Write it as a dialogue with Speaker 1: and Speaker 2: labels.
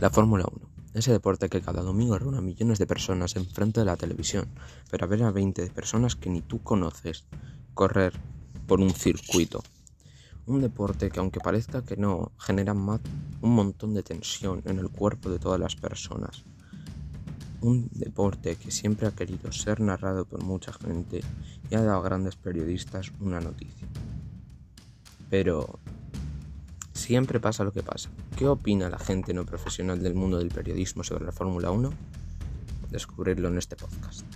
Speaker 1: La Fórmula 1. Ese deporte que cada domingo reúne a millones de personas enfrente de la televisión, pero a ver a 20 personas que ni tú conoces correr por un circuito. Un deporte que aunque parezca que no, genera un montón de tensión en el cuerpo de todas las personas. Un deporte que siempre ha querido ser narrado por mucha gente y ha dado a grandes periodistas una noticia. Pero siempre pasa lo que pasa. ¿Qué opina la gente no profesional del mundo del periodismo sobre la Fórmula 1? Descubrirlo en este podcast.